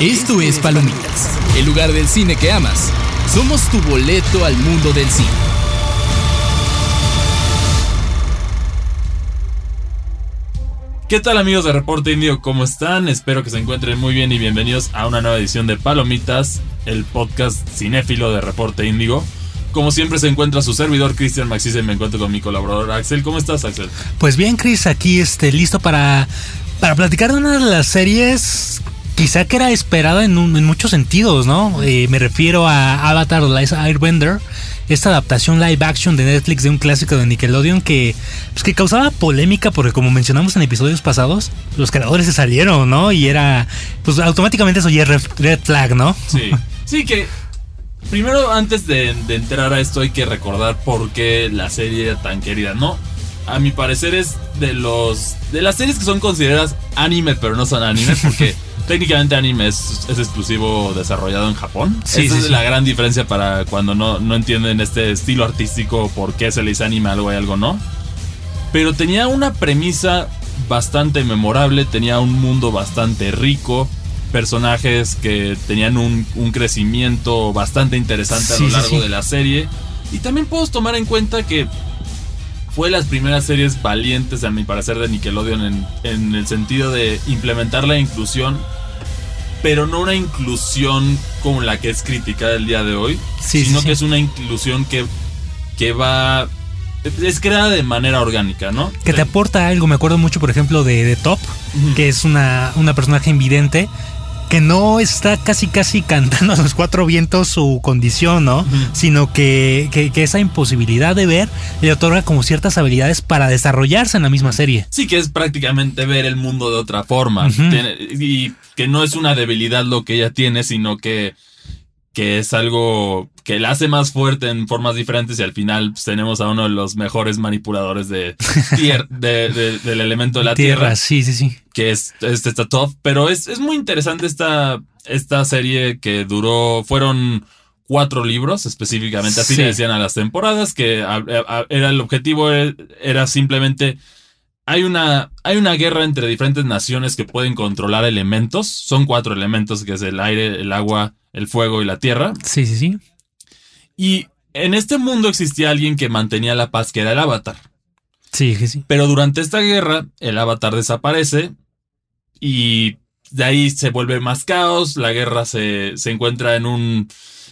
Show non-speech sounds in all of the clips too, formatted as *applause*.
Esto es Palomitas, el lugar del cine que amas. Somos tu boleto al mundo del cine. ¿Qué tal amigos de Reporte Indio? ¿Cómo están? Espero que se encuentren muy bien y bienvenidos a una nueva edición de Palomitas, el podcast cinéfilo de Reporte Índigo. Como siempre se encuentra su servidor Cristian Maxis y me encuentro con mi colaborador Axel. ¿Cómo estás Axel? Pues bien Chris, aquí este, listo para, para platicar de una de las series quizá que era esperada en, en muchos sentidos, ¿no? Eh, me refiero a Avatar The Last Airbender, esta adaptación live action de Netflix de un clásico de Nickelodeon que, pues, que causaba polémica porque como mencionamos en episodios pasados, los creadores se salieron, ¿no? Y era, pues automáticamente eso ya es red flag, ¿no? Sí, sí que primero antes de, de entrar a esto hay que recordar por qué la serie era tan querida, ¿no? A mi parecer es de los de las series que son consideradas anime pero no son anime porque *laughs* técnicamente anime es, es, exclusivo desarrollado en Japón. Sí, Esa sí, es sí. la gran diferencia para cuando no, no entienden este estilo artístico, por qué se le dice anime algo y algo no. Pero tenía una premisa bastante memorable, tenía un mundo bastante rico, personajes que tenían un, un crecimiento bastante interesante a lo largo de la serie. Y también puedo tomar en cuenta que fue las primeras series valientes, a mi parecer, de Nickelodeon en, en el sentido de implementar la inclusión, pero no una inclusión como la que es criticada el día de hoy, Sí, sino sí, que sí. es una inclusión que, que va... Es creada de manera orgánica, ¿no? Que te aporta algo, me acuerdo mucho por ejemplo de, de Top, que es una, una personaje invidente que no está casi casi cantando a los cuatro vientos su condición, ¿no? Sino que, que- que esa imposibilidad de ver le otorga como ciertas habilidades para desarrollarse en la misma serie. Sí, que es prácticamente ver el mundo de otra forma. Tiene- y que no es una debilidad lo que ella tiene, sino que, que es algo que la hace más fuerte en formas diferentes y al final pues, tenemos a uno de los mejores manipuladores de, *laughs* tier- de- de- del elemento de la tierra, sí, sí, sí. que es este está top. Pero es, es muy interesante esta, esta serie que duró, fueron cuatro libros específicamente, así Sí. le decían a las temporadas, que a- a- era el objetivo era, era simplemente hay una, hay una guerra entre diferentes naciones que pueden controlar elementos. Son cuatro elementos, que es el aire, el agua, el fuego y la tierra. Sí, sí, sí. Y en este mundo existía alguien que mantenía la paz, que era el avatar. Sí, sí, sí. Pero durante esta guerra, el avatar desaparece y de ahí se vuelve más caos. La guerra se, se encuentra en un,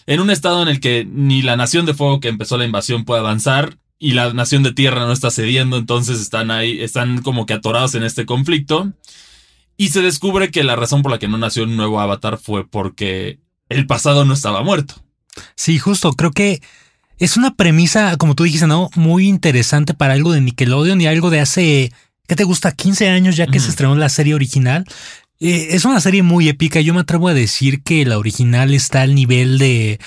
en un estado en el que ni la nación de fuego que empezó la invasión puede avanzar y la nación de tierra no está cediendo. Entonces están ahí, están como que atorados en este conflicto. Y se descubre que la razón por la que no nació un nuevo avatar fue porque el pasado no estaba muerto. Sí, justo, creo que es una premisa, como tú dijiste, ¿no? Muy interesante para algo de Nickelodeon y algo de hace, ¿qué te gusta? 15 años ya que se estrenó la serie original. Eh, es una serie muy épica, yo me atrevo a decir que la original está al nivel de...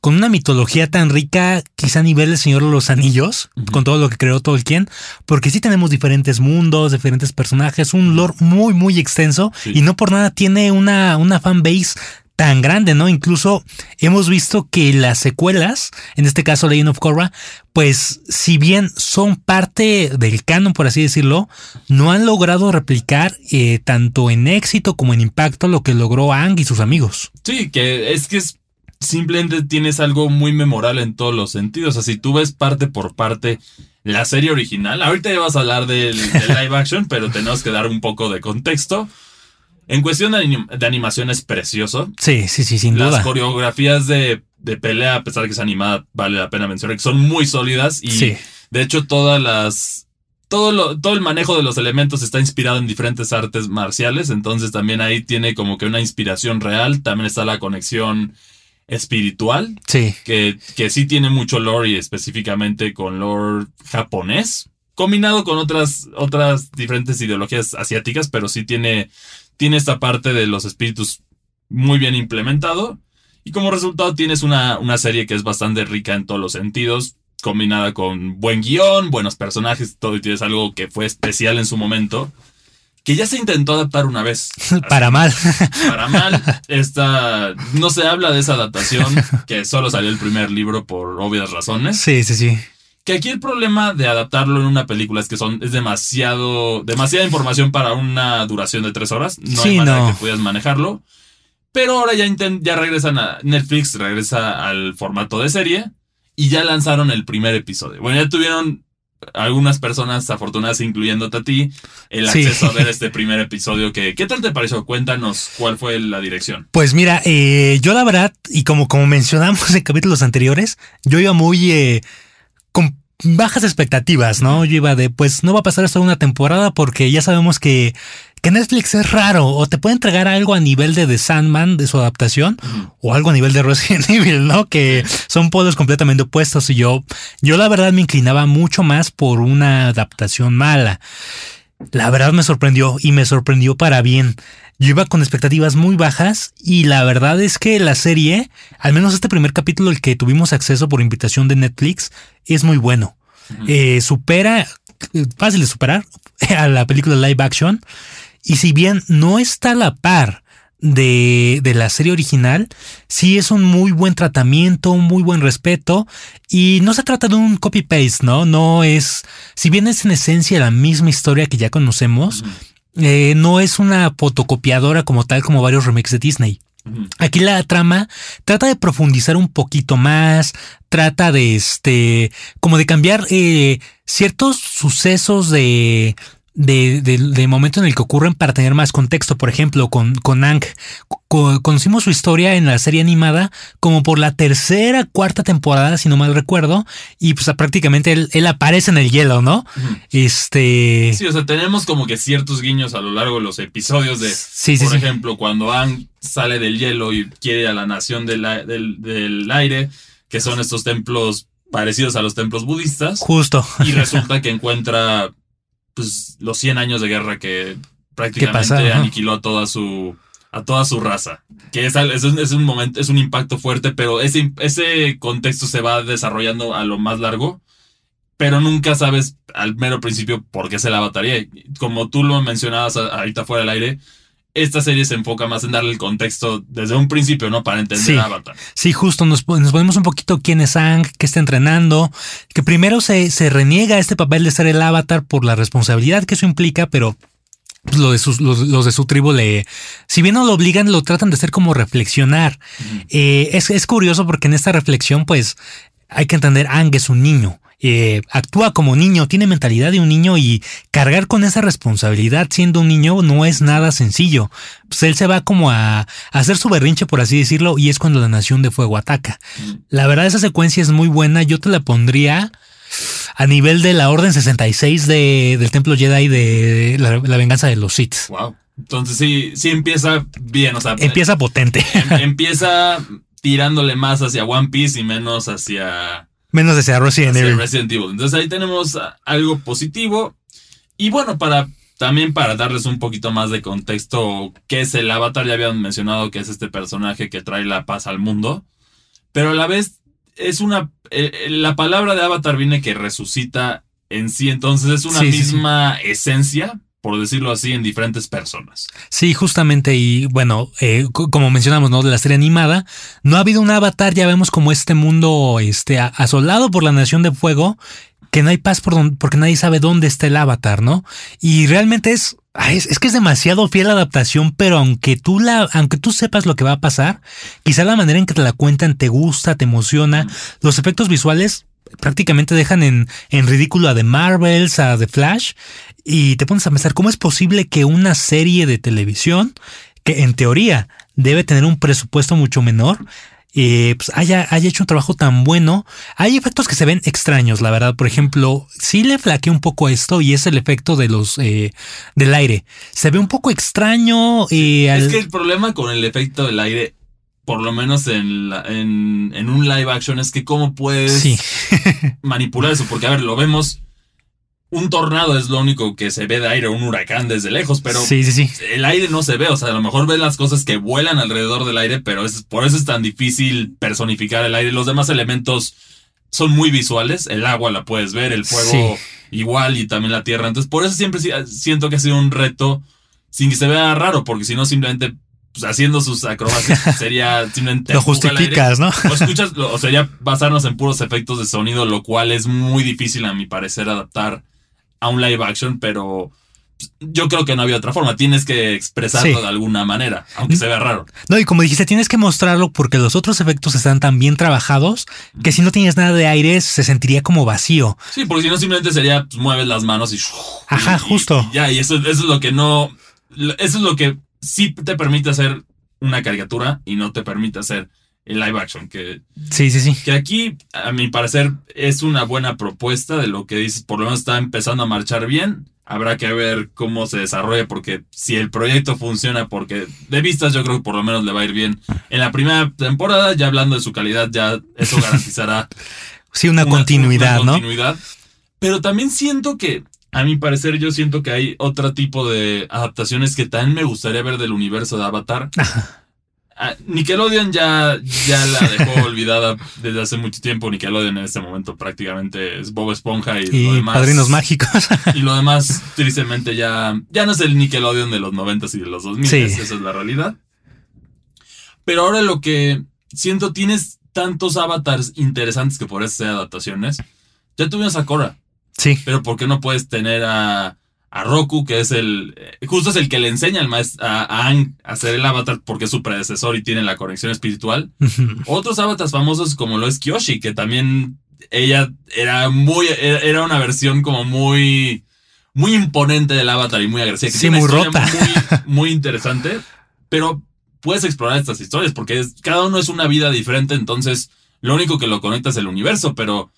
Con una mitología tan rica, quizá a nivel del Señor de los Anillos, con todo lo que creó Tolkien, porque sí tenemos diferentes mundos, diferentes personajes, un lore muy, muy extenso, Sí. y no por nada tiene una, una fanbase tan grande, ¿no? Incluso hemos visto que las secuelas, en este caso Legend of Korra, pues si bien son parte del canon, por así decirlo, no han logrado replicar eh, tanto en éxito como en impacto lo que logró Aang y sus amigos. Sí, que es que es simplemente tienes algo muy memorable en todos los sentidos. O sea, si tú ves parte por parte la serie original, ahorita ya vas a hablar del, del *laughs* live action, pero tenemos que dar un poco de contexto. En cuestión de, anim- de animación es precioso. Sí, sí, sí, sin Las duda. coreografías de, de pelea, a pesar de que es animada, vale la pena mencionar que son muy sólidas y Sí, de hecho todas las todo lo, todo el manejo de los elementos está inspirado en diferentes artes marciales, entonces también ahí tiene como que una inspiración real, también está la conexión espiritual, sí. que, que sí tiene mucho lore y específicamente con lore japonés, combinado con otras, otras diferentes ideologías asiáticas, pero sí tiene, tiene esta parte de los espíritus muy bien implementado. Y como resultado tienes una, una serie que es bastante rica en todos los sentidos, combinada con buen guion, buenos personajes, todo y tienes algo que fue especial en su momento, que ya se intentó adaptar una vez. *laughs* Para mal. Para mal, esta no se habla de esa adaptación, que solo salió el primer libro por obvias razones. Sí, sí, sí. Que aquí el problema de adaptarlo en una película es que son, es demasiado, demasiada información para una duración de tres horas. No Sí, hay manera no. que puedas manejarlo. Pero ahora ya, ya regresan a Netflix, regresa al formato de serie y ya lanzaron el primer episodio. Bueno, ya tuvieron algunas personas afortunadas, incluyéndote a ti, el Sí. acceso a ver *laughs* este primer episodio. Que, ¿Qué tal te pareció? Cuéntanos cuál fue la dirección. Pues mira, eh, yo la verdad, y como, como mencionamos en capítulos anteriores, yo iba muy eh, bajas expectativas, ¿no? Yo iba de, pues no va a pasar esto una temporada porque ya sabemos que, que Netflix es raro, o te puede entregar algo a nivel de The Sandman, de su adaptación, o algo a nivel de Resident *laughs* Evil, ¿no? Que son polos completamente opuestos y yo, yo la verdad me inclinaba mucho más por una adaptación mala. La verdad me sorprendió y me sorprendió para bien. Yo iba con expectativas muy bajas y la verdad es que la serie, al menos este primer capítulo, el que tuvimos acceso por invitación de Netflix, es muy bueno. Eh, supera, fácil de superar, *laughs* a la película live action. Y si bien no está a la par de, de la serie original, sí es un muy buen tratamiento, un muy buen respeto. Y no se trata de un copy-paste, ¿no? No es, si bien es en esencia la misma historia que ya conocemos, eh, no es una fotocopiadora como tal como varios remakes de Disney. Aquí la trama trata de profundizar un poquito más, trata de este, como de cambiar eh, ciertos sucesos de, de, de- de momento en el que ocurren para tener más contexto. Por ejemplo, con, con Ang, co- conocimos su historia en la serie animada como por la tercera, cuarta temporada, si no mal recuerdo, y pues prácticamente él, él aparece en el hielo, ¿no? Este... Sí, o sea, tenemos como que ciertos guiños a lo largo de los episodios de, Sí, sí, por sí. ejemplo, cuando Aang sale del hielo y quiere a la nación del, del, del aire, que son estos templos parecidos a los templos budistas, Justo. y resulta que encuentra pues los 100 años de guerra que prácticamente pasa? Aniquiló a toda su a toda su raza. Que es, es, un, es un momento, es un impacto fuerte, pero ese, ese contexto se va desarrollando a lo más largo. Pero nunca sabes al mero principio por qué se la bataría. Como tú lo mencionabas ahorita fuera del aire, esta serie se enfoca más en darle el contexto desde un principio, ¿no? Para entender Sí. Avatar. Sí, justo nos, nos ponemos un poquito quién es Ang, qué está entrenando, que primero se, se reniega este papel de ser el avatar por la responsabilidad que eso implica, pero pues, lo de sus, los, los de su tribu le, si bien no lo obligan, lo tratan de hacer como reflexionar. Eh, es, es curioso porque en esta reflexión, pues, hay que entender, Ang es un niño. Eh, actúa como niño, tiene mentalidad de un niño y cargar con esa responsabilidad siendo un niño no es nada sencillo. Pues él se va como a, a hacer su berrinche, por así decirlo, y es cuando la Nación de Fuego ataca. La verdad, esa secuencia es muy buena. Yo te la pondría a nivel de la Orden 66 de, del Templo Jedi de la, la venganza de los Sith. Wow. Entonces sí, sí empieza bien, o sea, Empieza potente. em- *laughs* empieza tirándole más hacia One Piece y menos hacia, Menos desde Resident hacia Evil. Resident Evil. Entonces ahí tenemos algo positivo. Y bueno, para también para darles un poquito más de contexto, ¿qué es el Avatar? Ya habían mencionado que es este personaje que trae la paz al mundo. Pero a la vez es una... eh, eh, la palabra de Avatar viene que resucita en sí. Entonces es una Sí, sí, sí. misma esencia, por decirlo así, en diferentes personas. Sí, justamente, y bueno, eh, co- como mencionamos, ¿no? De la serie animada, no ha habido un avatar, ya vemos como este mundo este, asolado por la Nación de Fuego, que no hay paz por don- porque nadie sabe dónde está el avatar, ¿no? Y realmente es, ay, es, es que es demasiado fiel la adaptación, pero aunque tú la, aunque tú sepas lo que va a pasar, quizá la manera en que te la cuentan te gusta, te emociona, los efectos visuales prácticamente dejan en, en ridículo a The Marvels, a The Flash, y te pones a pensar cómo es posible que una serie de televisión, que en teoría debe tener un presupuesto mucho menor, eh, pues haya, haya hecho un trabajo tan bueno. Hay efectos que se ven extraños, la verdad. Por ejemplo, sí le flaquea un poco esto y es el efecto de los eh, del aire. Se ve un poco extraño. eh, Es al- que el problema con el efecto del aire, por lo menos en, la- en, en un live action, es que cómo puedes Sí. *laughs* manipular eso. Porque, a ver, lo vemos. Un tornado es lo único que se ve de aire, un huracán desde lejos, pero sí, sí, sí. el aire no se ve. O sea, a lo mejor ves las cosas que vuelan alrededor del aire, pero es, por eso es tan difícil personificar el aire. Los demás elementos son muy visuales. El agua la puedes ver, el fuego igual y también la tierra. Entonces, por eso siempre siento que ha sido un reto sin que se vea raro, porque si no, simplemente pues, haciendo sus acrobacias *laughs* sería simplemente. Lo justificas, ¿no? O escuchas, lo- o sería basarnos en puros efectos de sonido, lo cual es muy difícil a mi parecer adaptar a un live action, pero yo creo que no había otra forma. Tienes que expresarlo Sí. de alguna manera, aunque se vea raro. No, y como dijiste, tienes que mostrarlo porque los otros efectos están tan bien trabajados que si no tienes nada de aire se sentiría como vacío. Sí, porque si no simplemente sería pues, mueves las manos y Ajá, y- justo. y ya, y eso, eso es lo que no. Eso es lo que sí te permite hacer una caricatura y no te permite hacer el live action. Que, Sí, sí, sí. que aquí, a mi parecer, es una buena propuesta de lo que dices. Por lo menos está empezando a marchar bien. Habrá que ver cómo se desarrolla, porque si el proyecto funciona, porque de vistas yo creo que por lo menos le va a ir bien. En la primera temporada, ya hablando de su calidad, ya eso *laughs* garantizará Sí, una, una- continuidad, una ¿no? continuidad. Pero también siento que, a mi parecer, yo siento que hay otro tipo de adaptaciones que también me gustaría ver del universo de Avatar. *laughs* Ah, Nickelodeon ya, ya la *laughs* dejó olvidada desde hace mucho tiempo. Nickelodeon en este momento prácticamente es Bob Esponja y, Y lo demás. padrinos mágicos. Y lo demás, tristemente, ya, ya no es el Nickelodeon de los 90 y de los 2000. Sí. Esa es la realidad. Pero ahora lo que siento, tienes tantos avatars interesantes que por eso sea adaptaciones. Ya tuvimos a Korra, sí. pero ¿por qué no puedes tener a, a Roku, que es el. eh, Justo es el que le enseña al maestro, a, a Aang a hacer el avatar porque es su predecesor y tiene la conexión espiritual? *laughs* Otros avatars famosos como lo es Kyoshi, que también ella era muy, era una versión como muy, muy imponente del avatar y muy agresiva. Que Sí, tiene una muy historia Muy, *laughs* muy interesante, pero puedes explorar estas historias porque es- cada uno es una vida diferente, entonces lo único que lo conecta es el universo, pero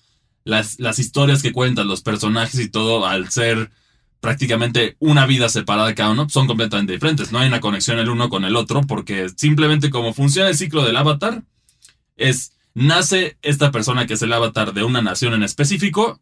las, las historias que cuentan, los personajes y todo, al ser prácticamente una vida separada cada uno, son completamente diferentes. No hay una conexión el uno con el otro porque simplemente como funciona el ciclo del avatar, es nace esta persona que es el avatar de una nación en específico.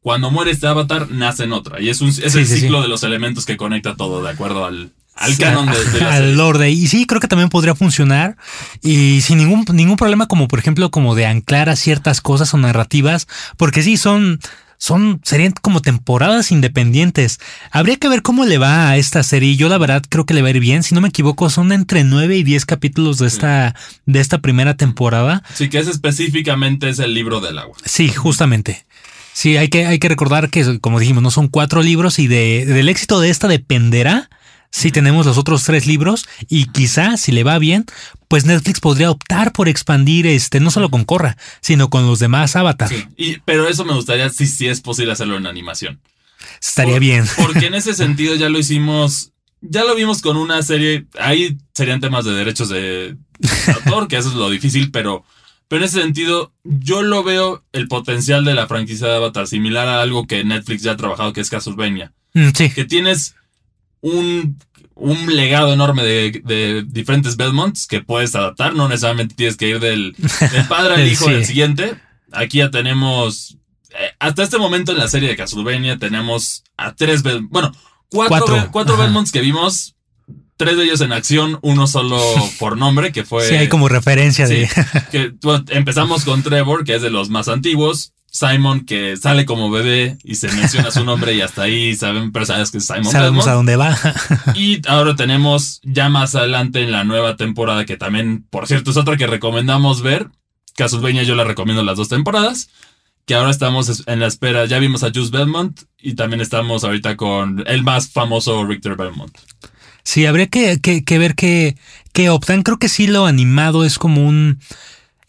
Cuando muere este avatar, nace en otra. Y es, un, es Sí, el sí, ciclo sí. de los elementos que conecta todo de acuerdo al, al canon de, de la al serie. lore de- Y sí, creo que también podría funcionar. Y sin ningún, ningún problema, como por ejemplo, como de anclar a ciertas cosas o narrativas. Porque sí, son. Son, serían como temporadas independientes. Habría que ver cómo le va a esta serie. Yo la verdad creo que le va a ir bien. Si no me equivoco, son entre 9 y 10 capítulos de esta, de esta primera temporada. Sí, que ese específicamente es el libro del agua. Sí, justamente. Sí, hay que, hay que recordar que, como dijimos, no son cuatro libros y de, del éxito de esta dependerá si tenemos los otros tres libros y quizá, si le va bien, pues Netflix podría optar por expandir este, no solo con Corra, sino con los demás Avatar. Sí. Y, pero eso me gustaría si sí es posible hacerlo en animación. Estaría Por- bien. Porque en ese *laughs* sentido ya lo hicimos, ya lo vimos con una serie, ahí serían temas de derechos de autor, que eso es lo difícil, pero, pero en ese sentido yo lo veo el potencial de la franquicia de Avatar similar a algo que Netflix ya ha trabajado, que es Castlevania, Mm, sí, que tienes un, un legado enorme de, de diferentes Belmonts que puedes adaptar, no necesariamente tienes que ir del, del padre al *laughs* hijo Sí. del siguiente. Aquí ya tenemos, eh, hasta este momento en la serie de Castlevania tenemos a tres, bueno, cuatro, Cuatro. Belmonts que vimos, tres de ellos en acción, uno solo *laughs* por nombre, que fue... sí, hay como referencia de... Sí, que bueno, empezamos con Trevor, que es de los más antiguos. Simon, que sale como bebé y se menciona su nombre y hasta ahí saben, pero sabes que es Simon Sabemos Belmont. a dónde va. *laughs* Y ahora tenemos ya más adelante en la nueva temporada, que también, por cierto, es otra que recomendamos ver. Castlevania yo la recomiendo las dos temporadas. Que ahora estamos es- en la espera. Ya vimos a Juice Belmont y también estamos ahorita con el más famoso Richter Belmont. Sí, habría que, que- que ver qué, qué optan. Creo que sí lo animado es como un...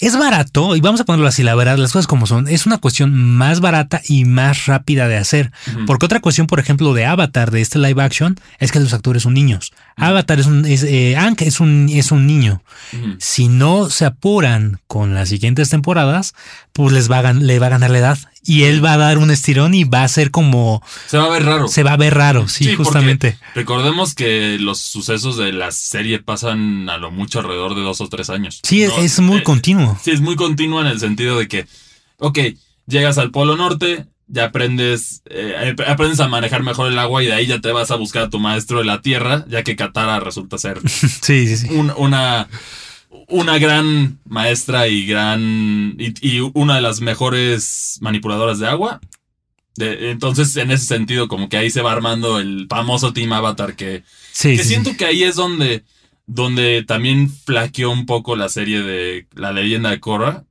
Es barato, y vamos a ponerlo así, la verdad, las cosas como son. Es una cuestión más barata y más rápida de hacer. Porque otra cuestión, por ejemplo, de Avatar, de este live action, es que los actores son niños. Avatar es un... Es, eh, Aang es un, es un niño. Si no se apuran con las siguientes temporadas, pues les va a, le va a ganar la edad. Y él va a dar un estirón y va a ser como... Se va a ver raro. Se va a ver raro, sí, justamente. Recordemos que los sucesos de la serie pasan a lo mucho alrededor de dos o tres años. Sí, ¿no? es muy Eh, continuo. Sí, es muy continua en el sentido de que, ok, llegas al Polo Norte, ya aprendes, eh, aprendes a manejar mejor el agua y de ahí ya te vas a buscar a tu maestro de la tierra, ya que Katara resulta ser *laughs* Sí, sí, sí. un- una, una gran maestra y gran y, y una de las mejores manipuladoras de agua. De- entonces, en ese sentido, como que ahí se va armando el famoso Team Avatar que, Sí, que sí, sí. siento que ahí es donde, donde también flaqueó un poco la serie de La leyenda de Korra.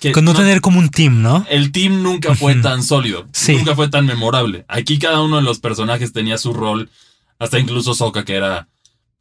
que Con no, tener como un team, ¿no? El team nunca fue tan sólido, Sí. nunca fue tan memorable. Aquí cada uno de los personajes tenía su rol, hasta incluso Sokka, que era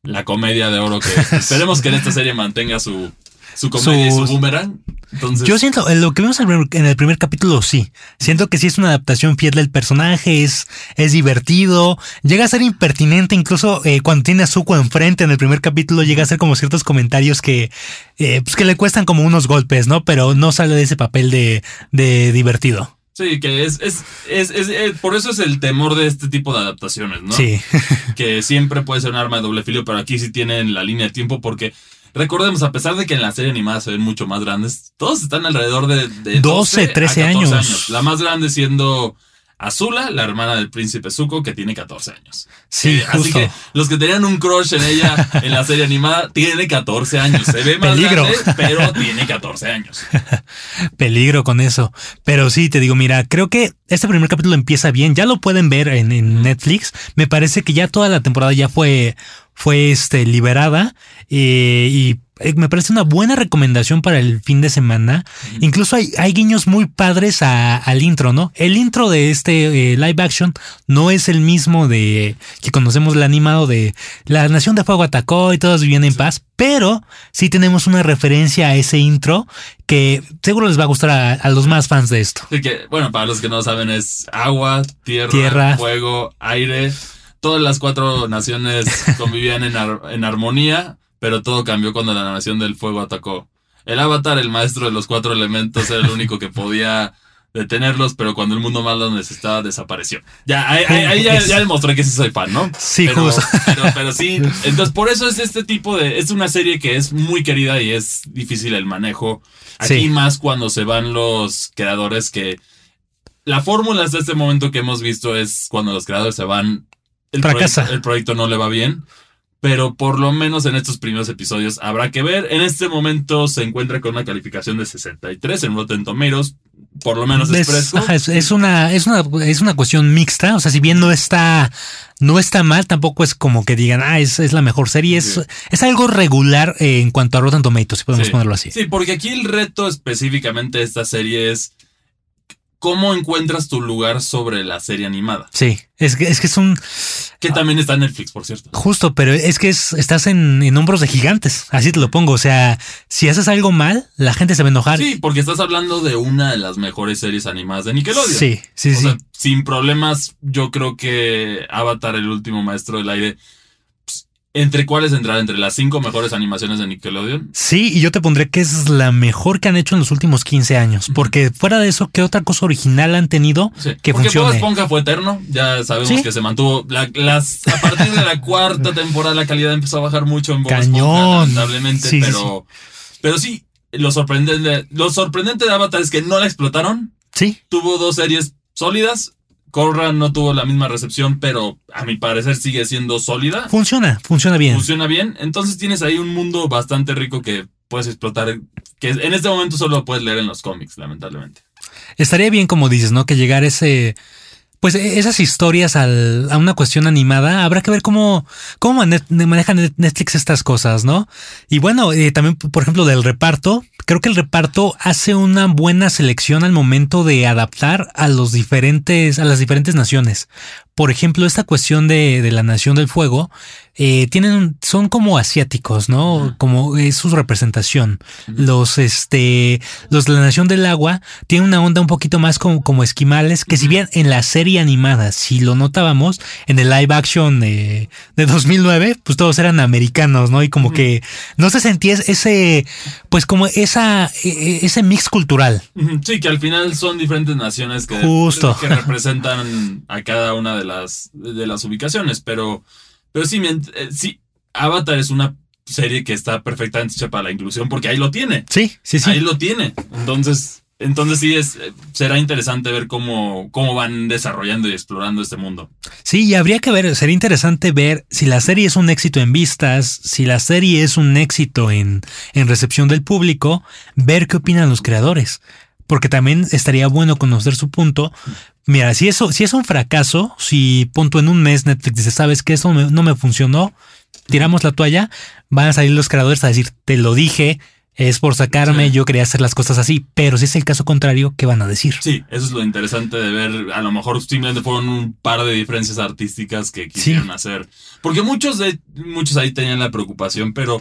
la comedia de oro que *laughs* esperemos que en esta serie mantenga su, su comedia y su boomerang. Entonces, Yo siento, en lo que vimos en el- en el primer capítulo, sí. Siento que sí es una adaptación fiel del personaje, es, es divertido, llega a ser impertinente, incluso eh, cuando tiene a Zuko enfrente en el primer capítulo, llega a hacer como ciertos comentarios que, eh, pues que le cuestan como unos golpes, ¿no? Pero no sale de ese papel de, de divertido. Sí, que es, es, es, es- eh, por eso es el temor de este tipo de adaptaciones, ¿no? Sí. *laughs* que siempre puede ser un arma de doble filo, pero aquí sí tienen la línea de tiempo porque recordemos, a pesar de que en la serie animada se ven mucho más grandes, todos están alrededor de, de 12, 12, 13 a 14 años. La más grande siendo Azula, la hermana del príncipe Zuko, que tiene 14 años. Sí, Eh, Así que los que tenían un crush en ella *laughs* en la serie animada, tiene 14 años. Se ve más Peligro. grande, pero tiene 14 años. *laughs* Peligro con eso. Pero sí, te digo, mira, creo que este primer capítulo empieza bien. Ya lo pueden ver en, en Netflix. Me parece que ya toda la temporada ya fue, fue este, liberada. eh, y me parece una buena recomendación para el fin de semana. Incluso hay, hay guiños muy padres a- al intro, ¿no? El intro de este eh, live action no es el mismo de que conocemos el animado de La Nación de Fuego atacó y todos vivían en paz, pero sí tenemos una referencia a ese intro que seguro les va a gustar a, a los más fans de esto. Que, bueno, para los que no saben, es agua, tierra, Tierra. fuego, aire. Todas las cuatro naciones *laughs* convivían en, ar- en armonía, pero todo cambió cuando la nación del fuego atacó. El avatar, el maestro de los cuatro elementos, era el único que podía detenerlos, pero cuando el mundo más lo necesitaba, desapareció. Ya, ahí, ahí- ahí ya, ya demostré que sí soy fan, ¿no? Sí, pero, justo. Pero, pero sí, entonces por eso es este tipo de. Es una serie que es muy querida y es difícil el manejo. Aquí Sí. más cuando se van los creadores que. La fórmula hasta este momento que hemos visto es cuando los creadores se van. El Fracasa. proyecto, el proyecto no le va bien. Pero por lo menos en estos primeros episodios habrá que ver. En este momento se encuentra con una calificación de 63 en Rotten Tomatoes. Por lo menos es, fresco. ajá, es- es una, es, una, es una cuestión mixta. O sea, si bien no está, no está mal, tampoco es como que digan, ah, es, es la mejor serie. Es, Sí. es algo regular eh, en cuanto a Rotten Tomatoes, si podemos Sí. ponerlo así. Sí, porque aquí el reto específicamente de esta serie es cómo encuentras tu lugar sobre la serie animada. Sí, es que es, que es un Que también está en Netflix, por cierto. justo, pero es que es, estás en, en hombros de gigantes. Así te lo pongo. O sea, si haces algo mal, la gente se va a enojar. Sí, porque estás hablando de una de las mejores series animadas de Nickelodeon. sí, sí. O sí. sea, sin problemas, yo creo que Avatar, el último maestro del aire, ¿entre cuáles entrar? ¿Entre las cinco mejores animaciones de Nickelodeon? Sí, y yo te pondré que es la mejor que han hecho en los últimos 15 años. Porque fuera de eso, ¿qué otra cosa original han tenido Sí. que porque funcione? Esponja fue eterno, ya sabemos Sí. que se mantuvo. La- las, a partir de la *laughs* cuarta temporada la calidad empezó a bajar mucho en Bob Cañón. Lamentablemente, sí, pero, pero sí, lo sorprendente, lo sorprendente de Avatar es que no la explotaron. Sí, Tuvo dos series sólidas. Korra no tuvo la misma recepción, pero a mi parecer sigue siendo sólida. funciona, funciona bien. Funciona bien. Entonces tienes ahí un mundo bastante rico que puedes explotar, que en este momento solo puedes leer en los cómics, lamentablemente. Estaría bien, como dices, ¿no? Que llegar ese. Pues e- esas historias al- a una cuestión animada, habrá que ver cómo, cómo mane- maneja Net- Netflix estas cosas, ¿no? Y bueno, eh, también, por ejemplo, del reparto, creo que el reparto hace una buena selección al momento de adaptar a los diferentes, a las diferentes naciones. Por ejemplo, esta cuestión de, de la Nación del Fuego, eh, tienen, son como asiáticos, ¿no? Como es su representación. Los, este, los de la Nación del Agua tienen una onda un poquito más como, como esquimales, que si bien en la serie animada, si lo notábamos, en el live action de, de 2009, pues todos eran americanos, ¿no? Y como que no se sentía ese, pues como esa, e- e- ese mix cultural. Sí, que al final son diferentes naciones que, Justo. que representan a cada una de las, de las ubicaciones, pero, pero sí, eh, sí, Avatar es una serie que está perfectamente hecha para la inclusión porque ahí lo tiene, Sí, sí, sí. ahí lo tiene. Entonces, entonces sí es, será interesante ver cómo, cómo van desarrollando y explorando este mundo. Sí, y habría que ver, sería interesante ver si la serie es un éxito en vistas, si la serie es un éxito en, en recepción del público, ver qué opinan los creadores. Porque también estaría bueno conocer su punto. Mira, si eso, si es un fracaso, si punto en un mes Netflix dice, sabes que eso me- no me funcionó, tiramos la toalla, van a salir los creadores a decir, te lo dije, es por sacarme, Sí. yo quería hacer las cosas así, pero si es el caso contrario, ¿qué van a decir? Sí, eso es lo interesante de ver. A lo mejor simplemente fueron un par de diferencias artísticas que quisieron hacer. Porque muchos de muchos ahí tenían la preocupación, pero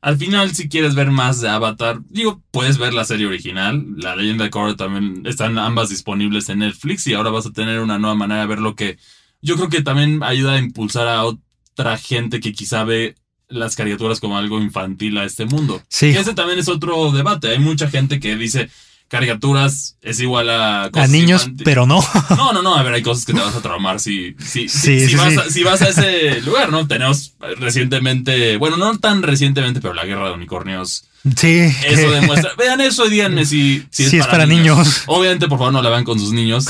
al final, si quieres ver más de Avatar, digo, puedes ver la serie original. La leyenda de Korra también están ambas disponibles en Netflix y ahora vas a tener una nueva manera de ver lo que yo creo que también ayuda a impulsar a otra gente que quizá ve las caricaturas como algo infantil a este mundo. Sí. Y ese también es otro debate. Hay mucha gente que dice caricaturas es igual a A niños, pero no. No, no, no, a ver, hay cosas que te vas a traumar si, si, si- Sí, si vas, sí. A, si vas a ese lugar, ¿no? Tenemos recientemente, bueno, no tan recientemente, pero la guerra de unicornios. Sí. Eso demuestra. Vean eso y díganme si, si es, Sí, es para niños. Obviamente, por favor, no la vean con sus niños.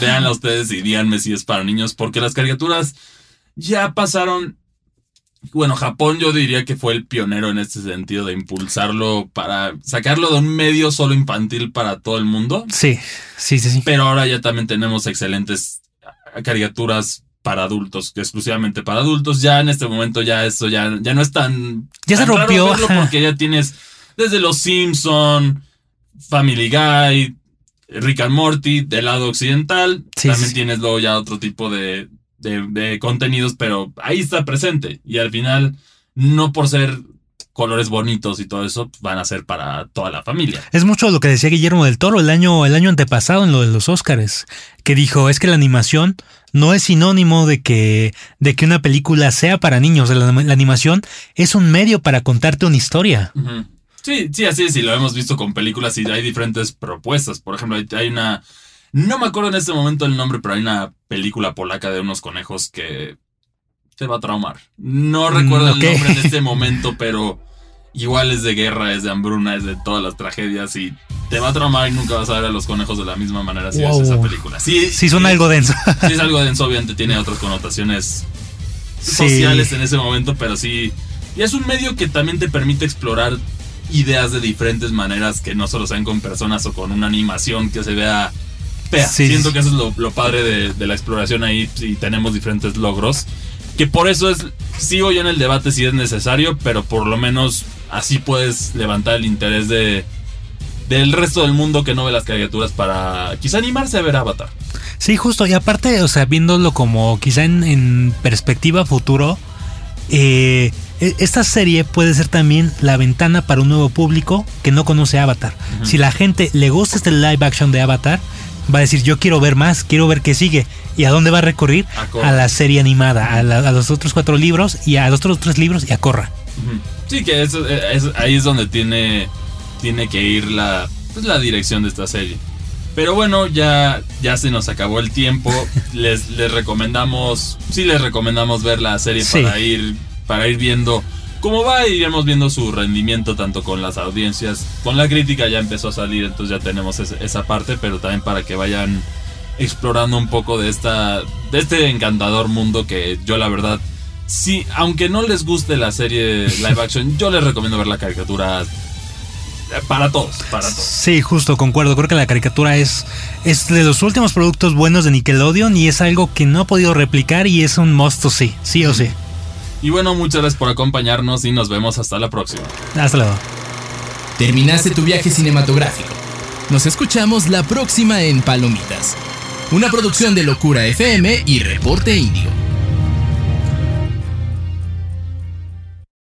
Veanla ustedes y díganme si es para niños, porque las caricaturas ya pasaron. Bueno, Japón yo diría que fue el pionero en este sentido de impulsarlo para sacarlo de un medio solo infantil para todo el mundo. Sí, sí, sí, sí. Pero ahora ya también tenemos excelentes caricaturas para adultos, exclusivamente para adultos. Ya en este momento ya eso ya, ya no es tan... Ya se raro rompió. verlo porque ya tienes desde Los Simpson, Family Guy, Rick and Morty, del lado occidental. Sí, también sí. tienes luego ya otro tipo de, de, de contenidos, pero ahí está presente. Y al final, no por ser colores bonitos y todo eso, van a ser para toda la familia. Es mucho lo que decía Guillermo del Toro el año, el año antepasado en lo de los Óscares, que dijo, es que la animación no es sinónimo de que, de que una película sea para niños. La, la animación es un medio para contarte una historia. Sí, sí, así es, y lo hemos visto con películas y hay diferentes propuestas. Por ejemplo, hay, hay una... No me acuerdo en este momento el nombre, pero hay una película polaca de unos conejos que te va a traumar. No Mm, recuerdo el nombre en este *laughs* momento, pero igual es de guerra, es de hambruna, es de todas las tragedias y te va a traumar y nunca vas a ver a los conejos de la misma manera si Wow. ves esa película. Sí, Sí, suena sí, algo denso. Sí, es algo denso, obviamente tiene otras connotaciones Sí. sociales en ese momento, pero sí. Y es un medio que también te permite explorar ideas de diferentes maneras que no solo sean con personas o con una animación que se vea Sí, Siento que eso es lo, lo padre de, de la exploración ahí y tenemos diferentes logros. Que por eso es, sigo yo en el debate si es necesario, pero por lo menos así puedes levantar el interés de del resto del mundo que no ve las caricaturas para quizá animarse a ver Avatar. Sí, justo. Y aparte, o sea, viéndolo como quizá en, en perspectiva futuro, eh, e- esta serie puede ser también la ventana para un nuevo público que no conoce Avatar. Ujú. Si la gente le gusta este live action de Avatar, va a decir yo quiero ver más, quiero ver qué sigue. ¿Y a dónde va a recurrir? A la serie animada, a, la- a los otros cuatro libros y a los otros tres libros y a Corra. Sí, que eso, eh, es- ahí es donde tiene, tiene que ir la, pues, la dirección de esta serie. Pero bueno, ya, ya se nos acabó el tiempo. *laughs* les, les recomendamos, sí les recomendamos ver la serie Sí. para ir, para ir viendo cómo va y iremos viendo su rendimiento tanto con las audiencias, con la crítica ya empezó a salir, entonces ya tenemos esa parte, pero también para que vayan explorando un poco de esta, de este encantador mundo que yo la verdad Sí, aunque no les guste la serie live action, yo les recomiendo ver la caricatura eh, para todos, para todos. Sí, justo, concuerdo. Creo que la caricatura es, es de los últimos productos buenos de Nickelodeon y es algo que no ha podido replicar y es un must see, sí o sí. Y bueno, muchas gracias por acompañarnos y nos vemos hasta la próxima. Hasta luego. Terminaste tu viaje cinematográfico. Nos escuchamos la próxima en Palomitas. Una producción de Locura FM y Reporte Índigo.